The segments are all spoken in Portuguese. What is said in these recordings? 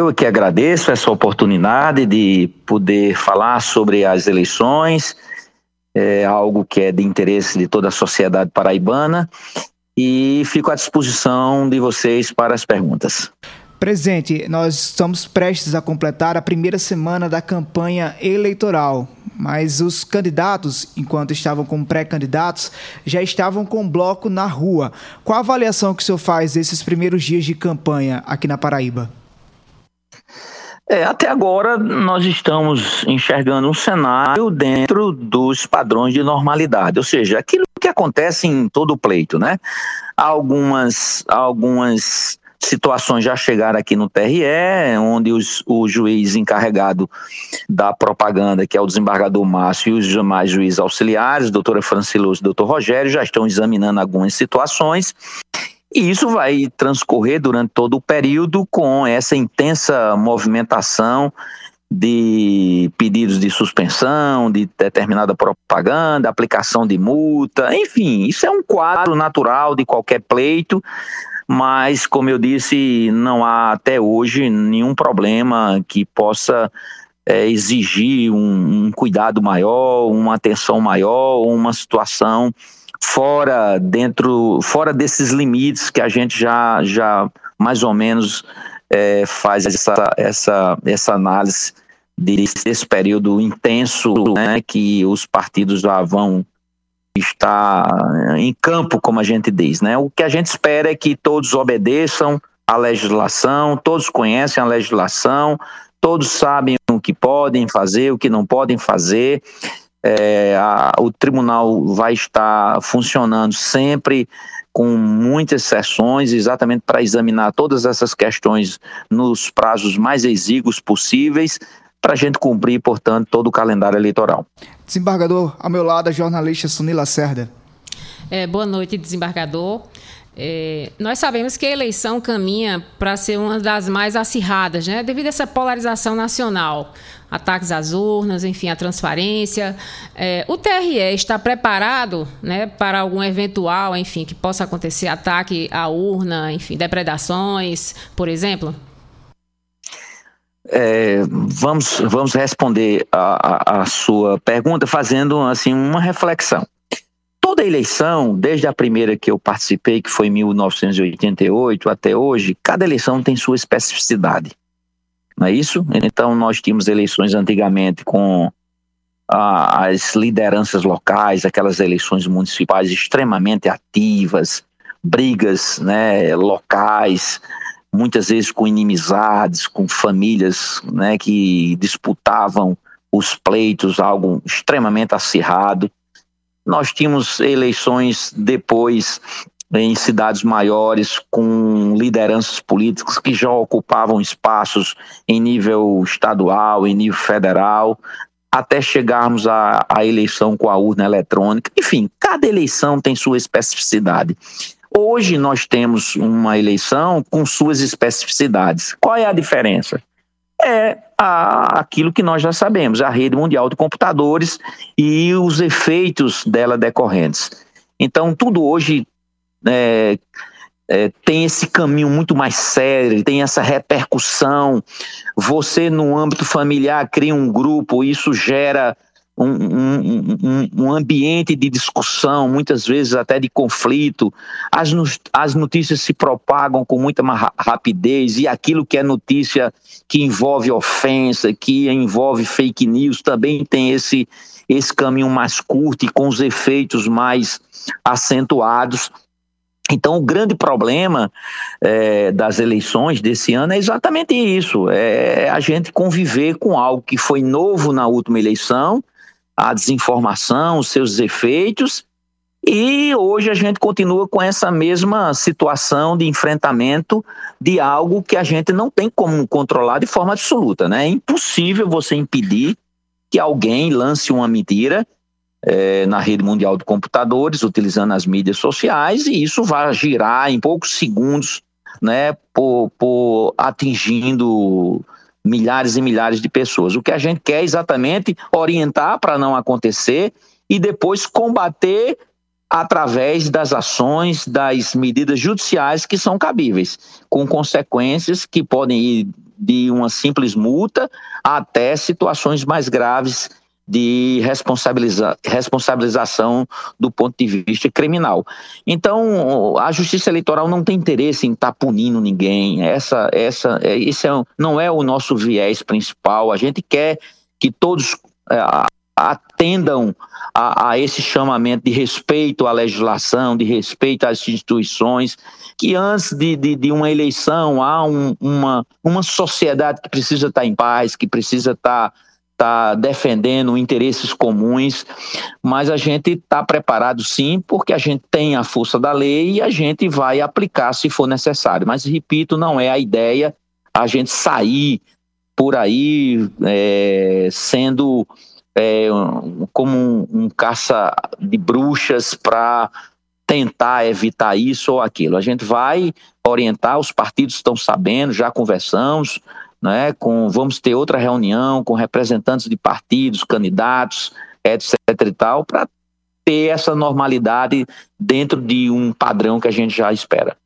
Eu que agradeço essa oportunidade de poder falar sobre as eleições, é algo que é de interesse de toda a sociedade paraibana e fico à disposição de vocês para as perguntas. Presidente, nós estamos prestes a completar a primeira semana da campanha eleitoral, mas os candidatos, enquanto estavam como pré-candidatos, já estavam com bloco na rua. Qual a avaliação que o senhor faz desses primeiros dias de campanha aqui na Paraíba? É, até agora nós estamos enxergando um cenário dentro dos padrões de normalidade, ou seja, aquilo que acontece em todo o pleito, né? Algumas, algumas situações já chegaram aqui no TRE, onde os, o juiz encarregado da propaganda, que é o desembargador Márcio, e os demais juízes auxiliares, doutora Franciloso e doutor Rogério, já estão examinando algumas situações. E isso vai transcorrer durante todo o período com essa intensa movimentação de pedidos de suspensão, de determinada propaganda, aplicação de multa, enfim, isso é um quadro natural de qualquer pleito, mas, como eu disse, não há até hoje nenhum problema que possa é, exigir um, um, cuidado maior, uma atenção maior, uma situação fora dentro, fora desses limites que a gente já, já mais ou menos é, faz essa, essa, essa análise desse período intenso né, que os partidos já vão está em campo, como a gente diz. Né? O que a gente espera é que todos obedeçam à legislação, todos conhecem a legislação, todos sabem o que podem fazer, o que não podem fazer. É, a, o tribunal vai estar funcionando sempre com muitas sessões, exatamente para examinar todas essas questões nos prazos mais exíguos possíveis, para a gente cumprir, portanto, todo o calendário eleitoral. Desembargador, ao meu lado, a jornalista Sunila Cerda. É, boa noite, desembargador. É, nós sabemos que a eleição caminha para ser uma das mais acirradas, né? devido a essa polarização nacional. Ataques às urnas, enfim, a transparência. É, o TRE está preparado né, para algum eventual, enfim, que possa acontecer ataque à urna, enfim, depredações, por exemplo? É, vamos, vamos responder a, a, a, sua pergunta fazendo assim uma reflexão. Toda eleição, desde a primeira que eu participei, que foi em 1988 até hoje, cada eleição tem sua especificidade. Não é isso? Então nós tínhamos eleições antigamente com a, as lideranças locais, aquelas eleições municipais extremamente ativas, brigas né, locais, muitas vezes com inimizades, com famílias né, que disputavam os pleitos, algo extremamente acirrado. Nós tínhamos eleições depois em cidades maiores com lideranças políticas que já ocupavam espaços em nível estadual, em nível federal, até chegarmos à, à eleição com a urna eletrônica. Enfim, cada eleição tem sua especificidade. Hoje nós temos uma eleição com suas especificidades. Qual é a diferença? É a, aquilo que nós já sabemos, a rede mundial de computadores e os efeitos dela decorrentes. Então, tudo hoje é, é, tem esse caminho muito mais sério, tem essa repercussão. Você, no âmbito familiar, cria um grupo, isso gera um, um, um, ambiente de discussão, muitas vezes até de conflito. As, as notícias se propagam com muita rapidez e aquilo que é notícia que envolve ofensa, que envolve fake news, também tem esse, esse caminho mais curto e com os efeitos mais acentuados. Então, o grande problema é, das eleições desse ano é exatamente isso: é a gente conviver com algo que foi novo na última eleição a desinformação, os seus efeitos, e hoje a gente continua com essa mesma situação de enfrentamento de algo que a gente não tem como controlar de forma absoluta. Né? É impossível você impedir que alguém lance uma mentira é, na rede mundial de computadores, utilizando as mídias sociais, e isso vai girar em poucos segundos, né, por, por atingindo milhares e milhares de pessoas. O que a gente quer é exatamente orientar para não acontecer e depois combater através das ações, das medidas judiciais que são cabíveis, com consequências que podem ir de uma simples multa até situações mais graves de responsabiliza responsabilização do ponto de vista criminal. Então, a Justiça Eleitoral não tem interesse em estar tá punindo ninguém. Essa, essa, é, esse é, não é o nosso viés principal. A gente quer que todos é, atendam a, a, esse chamamento de respeito à legislação, de respeito às instituições, que antes de, de, de uma eleição há um, uma, uma sociedade que precisa estar em paz, que precisa estar está defendendo interesses comuns, mas a gente está preparado sim, porque a gente tem a força da lei e a gente vai aplicar se for necessário. Mas, repito, não é a ideia a gente sair por aí é, sendo é, como um, um caça de bruxas para tentar evitar isso ou aquilo. A gente vai orientar, os partidos estão sabendo, já conversamos, né, com, vamos ter outra reunião com representantes de partidos, candidatos, etc e tal, para ter essa normalidade dentro de um padrão que a gente já espera.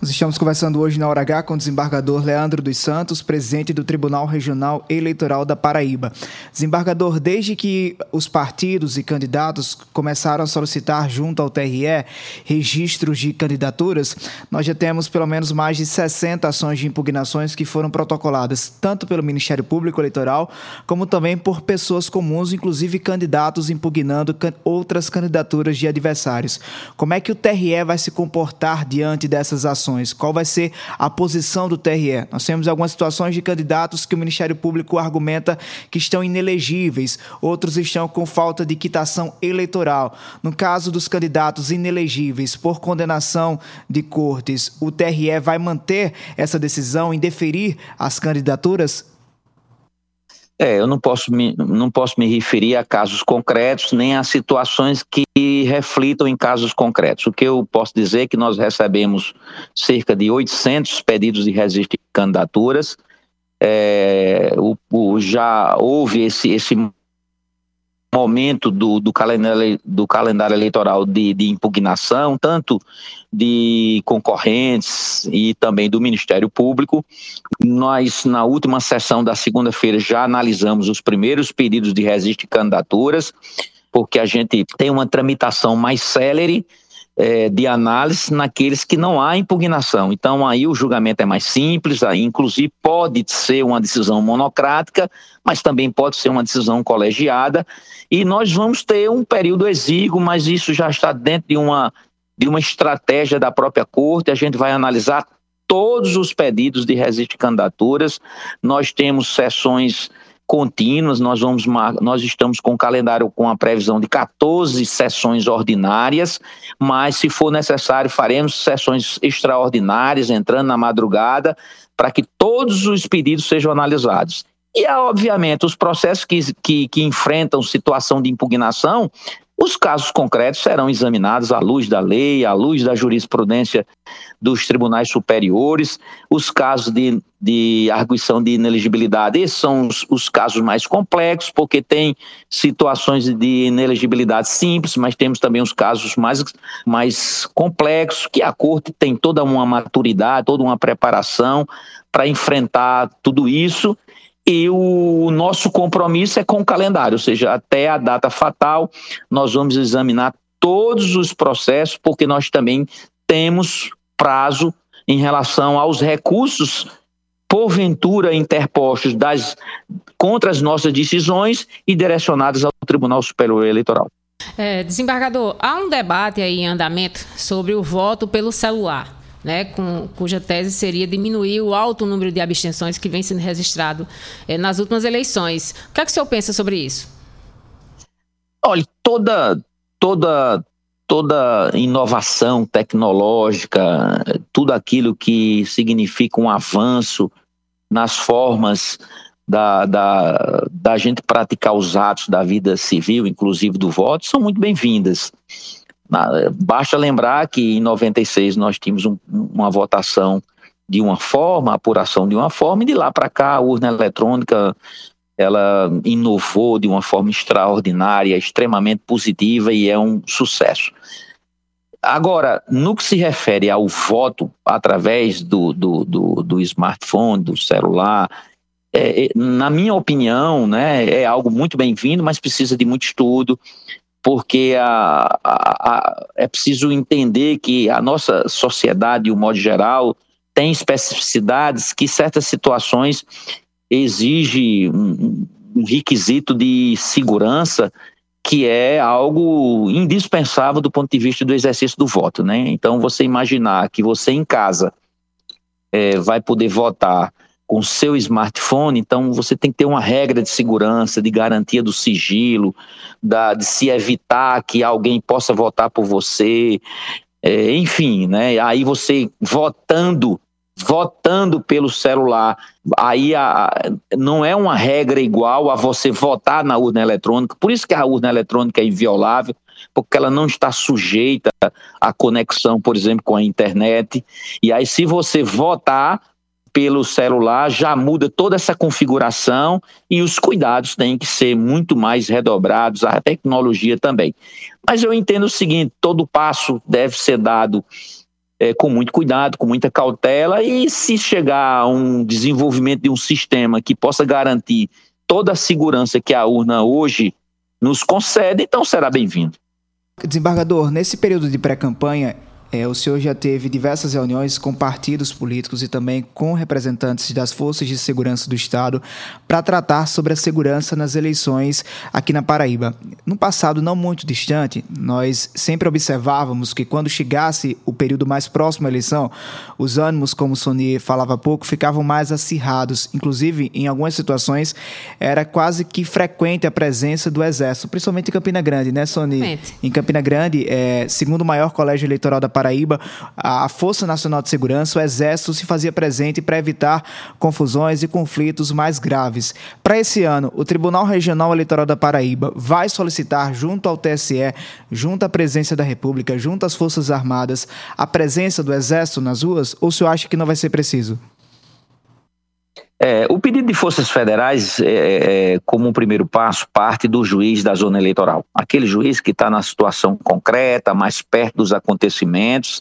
Nós estamos conversando hoje na Hora H com o desembargador Leandro dos Santos, presidente do Tribunal Regional Eleitoral da Paraíba. Desembargador, desde que os partidos e candidatos começaram a solicitar junto ao TRE registros de candidaturas, nós já temos pelo menos mais de 60 ações de impugnações que foram protocoladas, tanto pelo Ministério Público Eleitoral, como também por pessoas comuns, inclusive candidatos impugnando outras candidaturas de adversários. Como é que o TRE vai se comportar diante dessas ações? Qual vai ser a posição do TRE? Nós temos algumas situações de candidatos que o Ministério Público argumenta que estão inelegíveis, outros estão com falta de quitação eleitoral. No caso dos candidatos inelegíveis por condenação de cortes, o TRE vai manter essa decisão em deferir as candidaturas? É, eu não posso, me, não posso me referir a casos concretos, nem a situações que reflitam em casos concretos. O que eu posso dizer é que nós recebemos cerca de 800 pedidos de registro de candidaturas. É, o, o, já houve esse, esse momento do, do, calendário, do calendário eleitoral de, de, impugnação, tanto de concorrentes e também do Ministério Público. Nós, na última sessão da segunda-feira, já analisamos os primeiros pedidos de registro de candidaturas, porque a gente tem uma tramitação mais célere é, de análise naqueles que não há impugnação. Então, aí o julgamento é mais simples, aí, inclusive pode ser uma decisão monocrática, mas também pode ser uma decisão colegiada, e nós vamos ter um período exíguo, mas isso já está dentro de uma, de uma estratégia da própria corte, a gente vai analisar todos os pedidos de registro de candidaturas, nós temos sessões contínuas, nós vamos nós estamos com o calendário com a previsão de 14 sessões ordinárias, mas se for necessário faremos sessões extraordinárias entrando na madrugada para que todos os pedidos sejam analisados. E, obviamente, os processos que, que, que enfrentam situação de impugnação, os casos concretos serão examinados à luz da lei, à luz da jurisprudência dos tribunais superiores. Os casos de, de arguição de inelegibilidade, esses são os, os, casos mais complexos, porque tem situações de inelegibilidade simples, mas temos também os casos mais, mais complexos, que a corte tem toda uma maturidade, toda uma preparação para enfrentar tudo isso e o nosso compromisso é com o calendário, ou seja, até a data fatal, nós vamos examinar todos os processos, porque nós também temos prazo em relação aos recursos porventura interpostos das, contra as nossas decisões e direcionados ao Tribunal Superior Eleitoral. É, desembargador, há um debate aí em andamento sobre o voto pelo celular né, com, cuja tese seria diminuir o alto número de abstenções que vem sendo registrado é, nas últimas eleições. O que é que o senhor pensa sobre isso? Olha, toda, toda, toda inovação tecnológica, tudo aquilo que significa um avanço nas formas da, da, da gente praticar os atos da vida civil, inclusive do voto, são muito bem-vindas. Basta lembrar que em 96 nós tínhamos um, uma votação de uma forma, apuração de uma forma, e de lá para cá a urna eletrônica ela inovou de uma forma extraordinária, extremamente positiva e é um sucesso. agora, no que se refere ao voto através do, do, do, do smartphone, do celular, é, é na minha opinião, né, é algo muito bem-vindo, mas precisa de muito estudo, porque a, a, a, é preciso entender que a nossa sociedade, de um modo geral, tem especificidades que certas situações exigem um, um requisito de segurança que é algo indispensável do ponto de vista do exercício do voto, né? Então, você imaginar que você em casa é, vai poder votar com seu smartphone, então você tem que ter uma regra de segurança, de garantia do sigilo, da, de se evitar que alguém possa votar por você, é, enfim, né? Aí você votando votando pelo celular. Aí a, não é uma regra igual a você votar na urna eletrônica. Por isso que a urna eletrônica é inviolável, porque ela não está sujeita à conexão, por exemplo, com a internet. E aí, se você votar pelo celular, já muda toda essa configuração e os cuidados têm que ser muito mais redobrados, a tecnologia também. Mas eu entendo o seguinte: todo passo deve ser dado é, com muito cuidado, com muita cautela, e se chegar a um desenvolvimento de um sistema que possa garantir toda a segurança que a urna hoje nos concede, então será bem-vindo. Desembargador, nesse período de pré-campanha, é, o senhor já teve diversas reuniões com partidos políticos e também com representantes das forças de segurança do Estado para tratar sobre a segurança nas eleições aqui na Paraíba. No passado não muito distante, nós sempre observávamos que quando chegasse o período mais próximo à eleição, os ânimos, como o Sonier falava há pouco, ficavam mais acirrados. Inclusive, em algumas situações, era quase que frequente a presença do Exército, principalmente em Campina Grande, né, Sony? Em Campina Grande, é, segundo o maior colégio eleitoral da Paraíba, Paraíba, a Força Nacional de Segurança, o Exército se fazia presente para evitar confusões e conflitos mais graves. Para esse ano, o Tribunal Regional Eleitoral da Paraíba vai solicitar, junto ao TSE, junto à Presidência da República, junto às Forças Armadas, a presença do Exército nas ruas? Ou o senhor acha que não vai ser preciso? É, o pedido de forças federais, é, é, é, como um primeiro passo, parte do juiz da zona eleitoral. Aquele juiz que está na situação concreta, mais perto dos acontecimentos.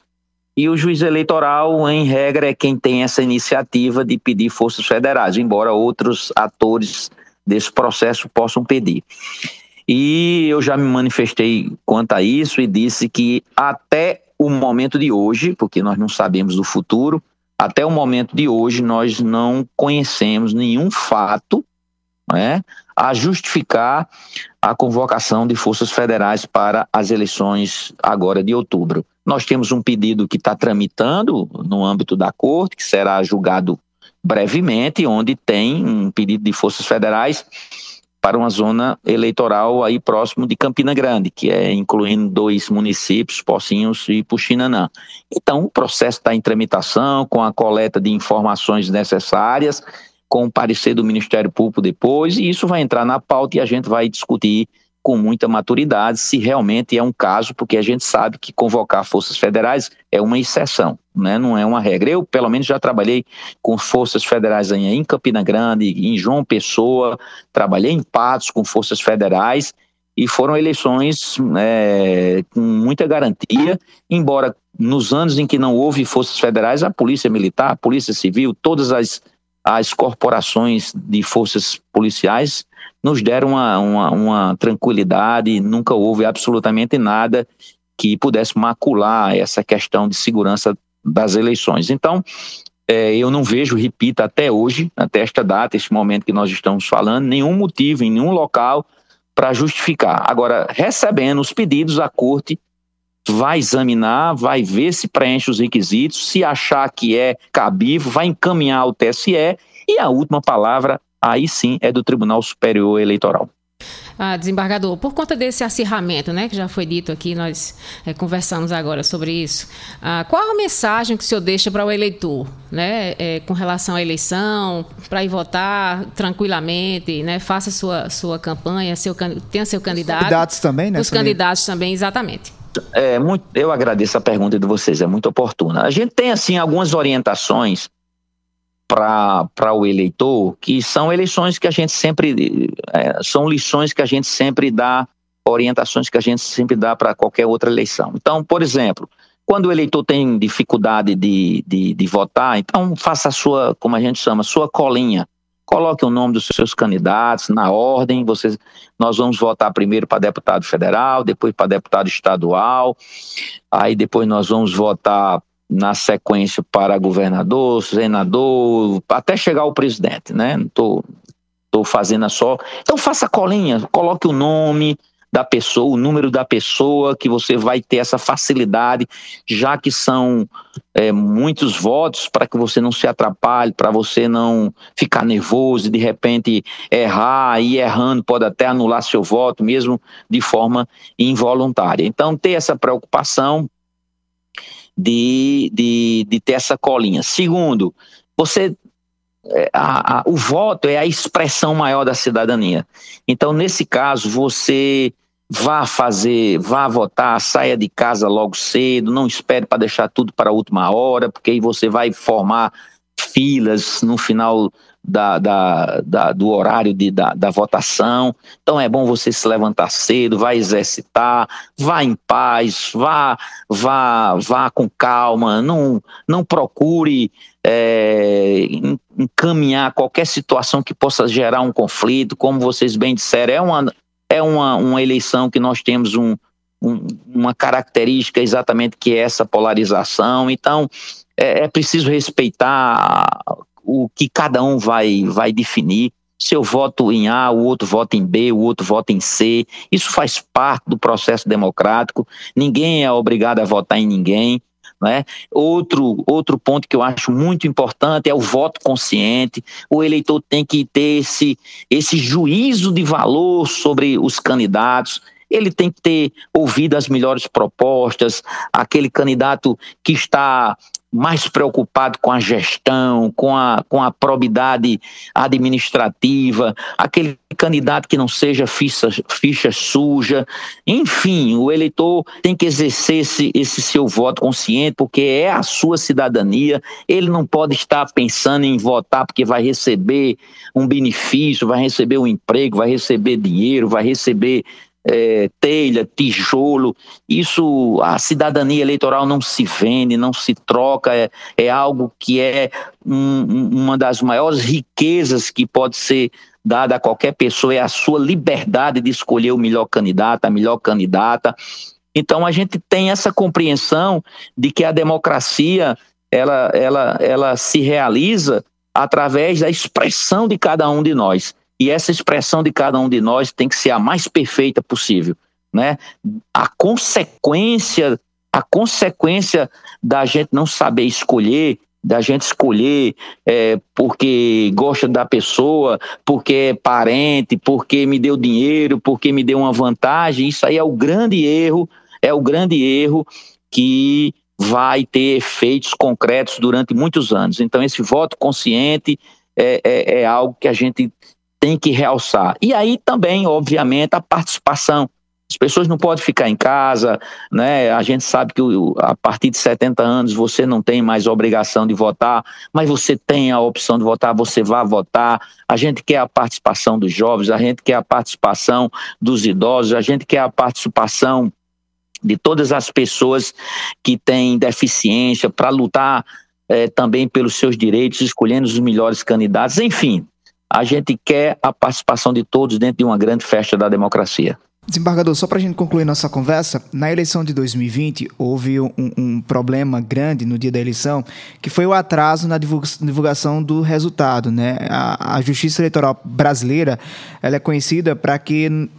E o juiz eleitoral, em regra, é quem tem essa iniciativa de pedir forças federais, embora outros atores desse processo possam pedir. E eu já me manifestei quanto a isso e disse que até o momento de hoje, porque nós não sabemos do futuro, até o momento de hoje, nós não conhecemos nenhum fato né, a justificar a convocação de forças federais para as eleições agora de outubro. Nós temos um pedido que está tramitando no âmbito da corte, que será julgado brevemente, onde tem um pedido de forças federais para uma zona eleitoral aí próximo de Campina Grande, que é incluindo dois municípios, Pocinhos e Puxinanã. Então, o processo está em tramitação, com a coleta de informações necessárias, com o parecer do Ministério Público depois, e isso vai entrar na pauta e a gente vai discutir com muita maturidade se realmente é um caso, porque a gente sabe que convocar forças federais é uma exceção, né? não é uma regra. Eu, pelo menos, já trabalhei com forças federais em Campina Grande, em João Pessoa, trabalhei em Patos com forças federais e foram eleições é, com muita garantia, embora nos anos em que não houve forças federais, a Polícia Militar, a Polícia Civil, todas as, as corporações de forças policiais nos deram uma, uma, uma tranquilidade, nunca houve absolutamente nada que pudesse macular essa questão de segurança das eleições. Então, é, eu não vejo, repito, até hoje, até esta data, este momento que nós estamos falando, nenhum motivo em nenhum local para justificar. Agora, recebendo os pedidos, a corte vai examinar, vai ver se preenche os requisitos, se achar que é cabível, vai encaminhar ao TSE e a última palavra aí sim é do Tribunal Superior Eleitoral. Ah, desembargador, por conta desse acirramento, né, que já foi dito aqui, nós é, conversamos agora sobre isso, ah, qual a mensagem que o senhor deixa para o eleitor, né, é, com relação à eleição, para ir votar tranquilamente, né, faça sua, sua campanha, seu, tenha seu candidato. Os candidatos também, né? Os candidatos também, exatamente. É, muito, eu agradeço a pergunta de vocês, é muito oportuna. A gente tem, assim, algumas orientações para o eleitor, que são eleições que a gente sempre, é, são lições que a gente sempre dá orientações que a gente sempre dá para qualquer outra eleição. Então, por exemplo, quando o eleitor tem dificuldade de, de, de, votar, então faça a sua, como a gente chama, sua colinha. Coloque o nome dos seus candidatos na ordem. Vocês, nós vamos votar primeiro para deputado federal, depois para deputado estadual, aí depois nós vamos votar na sequência para governador, senador, até chegar ao presidente, né? Estou tô, tô fazendo só. Então faça colinha, coloque o nome, da pessoa, o número da pessoa, que você vai ter essa facilidade, já que são é, muitos votos, para que você não se atrapalhe, para você não ficar nervoso e de repente errar, e errando pode até anular seu voto, mesmo de forma involuntária. Então, ter essa preocupação de, de, de ter essa colinha. Segundo, você é, a, a, o voto é a expressão maior da cidadania. Então, nesse caso, você vá fazer, vá votar, saia de casa logo cedo, não espere para deixar tudo para a última hora, porque aí você vai formar filas no final da, da, da, do horário de, da, da votação. Então é bom você se levantar cedo, vá exercitar, vá em paz, vá, vá, vá com calma, não, não procure é, encaminhar qualquer situação que possa gerar um conflito, como vocês bem disseram, é uma, é uma, uma eleição que nós temos um, um, uma característica exatamente que é essa polarização. Então, é, é preciso respeitar o que cada um vai, vai definir. Se eu voto em A, o outro vota em B, o outro vota em C. Isso faz parte do processo democrático. Ninguém é obrigado a votar em ninguém. Né? Outro, outro ponto que eu acho muito importante é o voto consciente. O eleitor tem que ter esse, esse juízo de valor sobre os candidatos. Ele tem que ter ouvido as melhores propostas, aquele candidato que está mais preocupado com a gestão, com a, com a probidade administrativa, aquele candidato que não seja ficha, ficha suja. Enfim, o eleitor tem que exercer esse, esse seu voto consciente, porque é a sua cidadania. Ele não pode estar pensando em votar porque vai receber um benefício, vai receber um emprego, vai receber dinheiro, vai receber é, telha, tijolo. Isso, a cidadania eleitoral não se vende, não se troca, é, é algo que é um, uma das maiores riquezas que pode ser dada a qualquer pessoa, é a sua liberdade de escolher o melhor candidato, a melhor candidata. Então a gente tem essa compreensão de que a democracia ela, ela, ela se realiza através da expressão de cada um de nós. E essa expressão de cada um de nós tem que ser a mais perfeita possível, né? A consequência, a consequência da gente não saber escolher, da gente escolher é, porque gosta da pessoa, porque é parente, porque me deu dinheiro, porque me deu uma vantagem, isso aí é o grande erro, é o grande erro que vai ter efeitos concretos durante muitos anos. Então, esse voto consciente é, é, é algo que a gente tem que realçar. E aí também, obviamente, a participação. As pessoas não podem ficar em casa, né? A gente sabe que a partir de 70 anos você não tem mais obrigação de votar, mas você tem a opção de votar, você vai votar. A gente quer a participação dos jovens, a gente quer a participação dos idosos, a gente quer a participação de todas as pessoas que têm deficiência para lutar é, também pelos seus direitos, escolhendo os melhores candidatos, enfim, a gente quer a participação de todos dentro de uma grande festa da democracia. Desembargador, só para a gente concluir nossa conversa, na eleição de 2020 houve um, um, problema grande no dia da eleição, que foi o atraso na divulgação do resultado. Né? A, a Justiça Eleitoral Brasileira ela é conhecida para que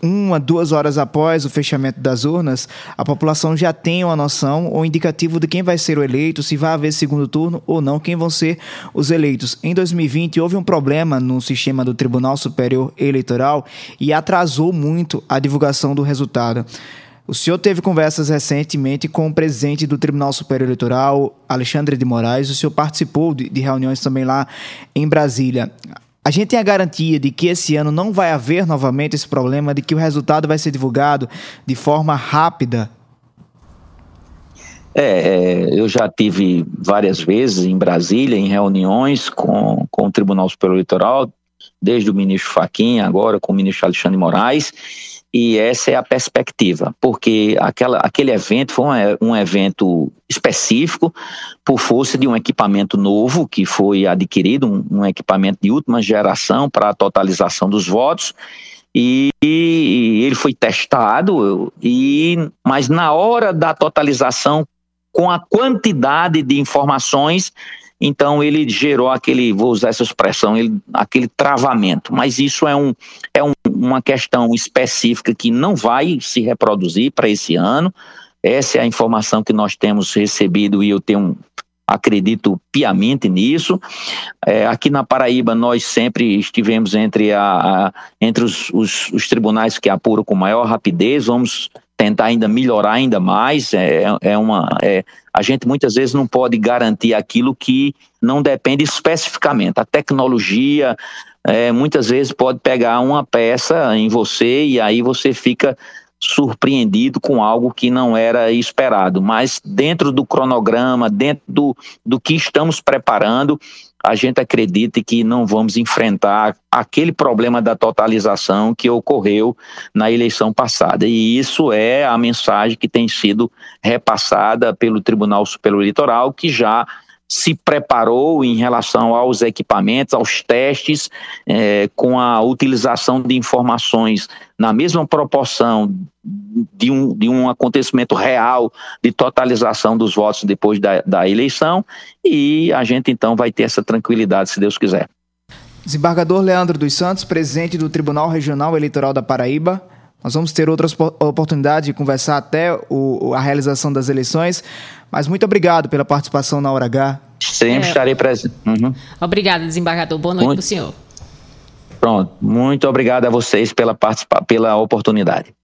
uma, duas horas após o fechamento das urnas, a população já tem uma noção ou indicativo de quem vai ser o eleito, se vai haver segundo turno ou não, quem vão ser os eleitos. Em 2020, houve um problema no sistema do Tribunal Superior Eleitoral e atrasou muito a divulgação do resultado. O senhor teve conversas recentemente com o presidente do Tribunal Superior Eleitoral, Alexandre de Moraes. O senhor participou de, de reuniões também lá em Brasília. A gente tem a garantia de que esse ano não vai haver novamente esse problema, de que o resultado vai ser divulgado de forma rápida? É, é, eu já tive várias vezes em Brasília, em reuniões com, com o Tribunal Superior Eleitoral, desde o ministro Faquim, agora com o ministro Alexandre Moraes, e essa é a perspectiva, porque aquela, aquele evento foi um, um evento específico por força de um equipamento novo que foi adquirido, um, um equipamento de última geração para a totalização dos votos, e, e ele foi testado, e, mas na hora da totalização, com a quantidade de informações, então ele gerou aquele, vou usar essa expressão, ele, aquele travamento. Mas isso é, um, é um, uma questão específica que não vai se reproduzir para esse ano. Essa é a informação que nós temos recebido e eu tenho acredito piamente nisso. É, aqui na Paraíba, nós sempre estivemos entre, a, a entre os, os, os, tribunais que apuram com maior rapidez. Vamos tentar ainda melhorar ainda mais. É, é uma, é, a gente muitas vezes não pode garantir aquilo que não depende especificamente. A tecnologia é, muitas vezes pode pegar uma peça em você e aí você fica surpreendido com algo que não era esperado. Mas dentro do cronograma, dentro do, do que estamos preparando, a gente acredita que não vamos enfrentar aquele problema da totalização que ocorreu na eleição passada. E isso é a mensagem que tem sido repassada pelo Tribunal Superior Eleitoral, que já se preparou em relação aos equipamentos, aos testes, é, com a utilização de informações na mesma proporção de um, de um acontecimento real de totalização dos votos depois da, da eleição, e a gente então vai ter essa tranquilidade, se Deus quiser. Desembargador Leandro dos Santos, presidente do Tribunal Regional Eleitoral da Paraíba, nós vamos ter outras oportunidades de conversar até o, a realização das eleições, mas muito obrigado pela participação na Hora H. Sempre é. estarei presente. Uhum. Obrigada, desembargador. Boa noite para o senhor. Pronto. Muito obrigado a vocês pela, pela oportunidade.